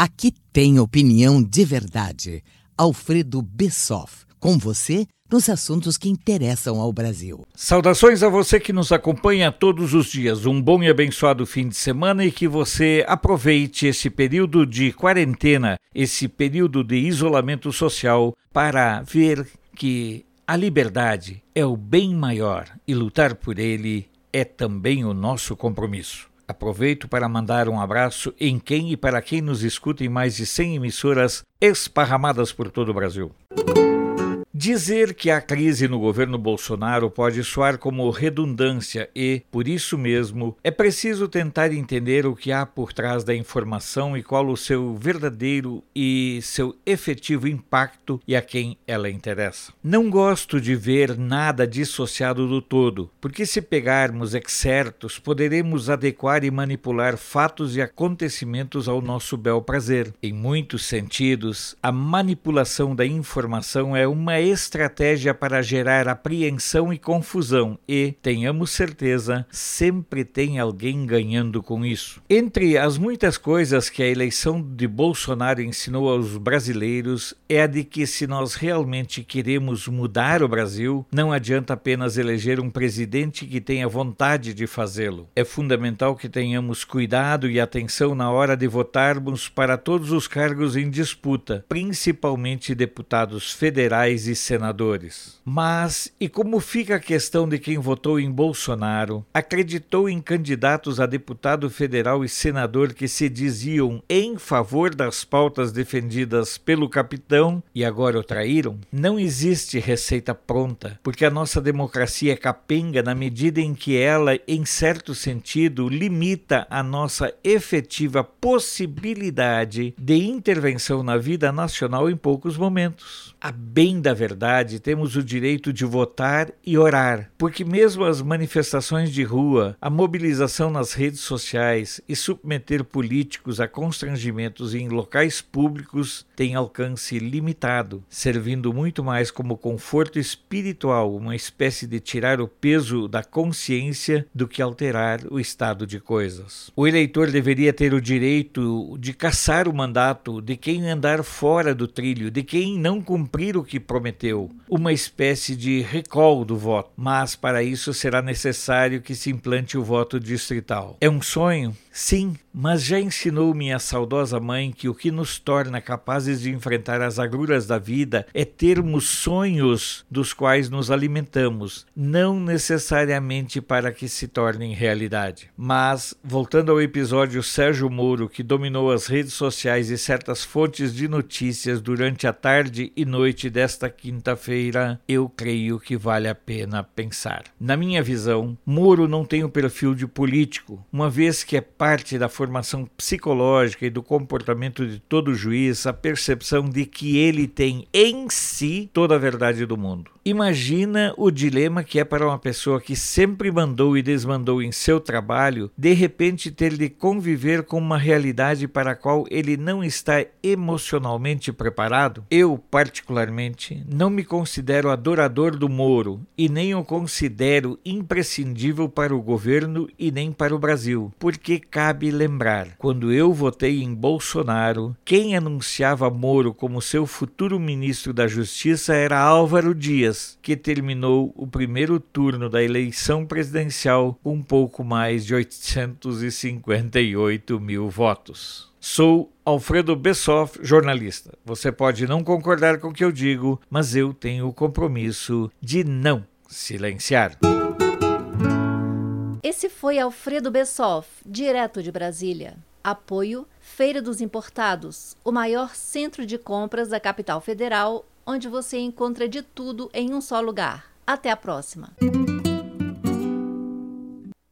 Aqui tem opinião de verdade. Alfredo Bessoff, com você nos assuntos que interessam ao Brasil. Saudações a você que nos acompanha todos os dias. Um bom e abençoado fim de semana e que você aproveite esse período de quarentena, esse período de isolamento social, para ver que a liberdade é o bem maior e lutar por ele é também o nosso compromisso. Aproveito para mandar um abraço em quem e para quem nos escuta em mais de 100 emissoras esparramadas por todo o Brasil. Dizer que a crise no governo Bolsonaro pode soar como redundância e, por isso mesmo, é preciso tentar entender o que há por trás da informação e qual o seu verdadeiro e seu efetivo impacto e a quem ela interessa. Não gosto de ver nada dissociado do todo, porque se pegarmos excertos, poderemos adequar e manipular fatos e acontecimentos ao nosso bel prazer. Em muitos sentidos, a manipulação da informação é uma estratégia para gerar apreensão e confusão e, tenhamos certeza, sempre tem alguém ganhando com isso. Entre as muitas coisas que a eleição de Bolsonaro ensinou aos brasileiros é a de que se nós realmente queremos mudar o Brasil, não adianta apenas eleger um presidente que tenha vontade de fazê-lo. É fundamental que tenhamos cuidado e atenção na hora de votarmos para todos os cargos em disputa, principalmente deputados federais e senadores. Mas e como fica a questão de quem votou em Bolsonaro, acreditou em candidatos a deputado federal e senador que se diziam em favor das pautas defendidas pelo capitão e agora o traíram? Não existe receita pronta, porque a nossa democracia é capenga na medida em que ela, em certo sentido, limita a nossa efetiva possibilidade de intervenção na vida nacional em poucos momentos. A bem da verdade, temos o direito de votar e orar, porque mesmo as manifestações de rua, a mobilização nas redes sociais e submeter políticos a constrangimentos em locais públicos têm alcance limitado, servindo muito mais como conforto espiritual, uma espécie de tirar o peso da consciência do que alterar o estado de coisas. O eleitor deveria ter o direito de caçar o mandato de quem andar fora do trilho, de quem não cumprir o que prometeu, uma espécie de recall do voto, mas para isso será necessário que se implante o voto distrital. É um sonho? Sim, mas já ensinou minha saudosa mãe que o que nos torna capazes de enfrentar as agruras da vida é termos sonhos dos quais nos alimentamos, não necessariamente para que se tornem realidade. Mas, voltando ao episódio Sérgio Moro, que dominou as redes sociais e certas fontes de notícias durante a tarde e noite desta quinta-feira, eu creio que vale a pena pensar. Na minha visão, Moro não tem o perfil de político, uma vez que é parte da formação psicológica e do comportamento de todo juiz a percepção de que ele tem em si toda a verdade do mundo. Imagina o dilema que é para uma pessoa que sempre mandou e desmandou em seu trabalho, de repente ter de conviver com uma realidade para a qual ele não está emocionalmente preparado? Eu, particularmente, não me considero adorador do Moro e nem o considero imprescindível para o governo e nem para o Brasil, porque cabe lembrar, quando eu votei em Bolsonaro, quem anunciava Moro como seu futuro ministro da Justiça era Álvaro Dias, que terminou o primeiro turno da eleição presidencial com um pouco mais de 858 mil votos. Sou Alfredo Bessoff, jornalista. Você pode não concordar com o que eu digo, mas eu tenho o compromisso de não silenciar. Esse foi Alfredo Bessoff, direto de Brasília. Apoio Feira dos Importados, o maior centro de compras da capital federal, onde você encontra de tudo em um só lugar. Até a próxima!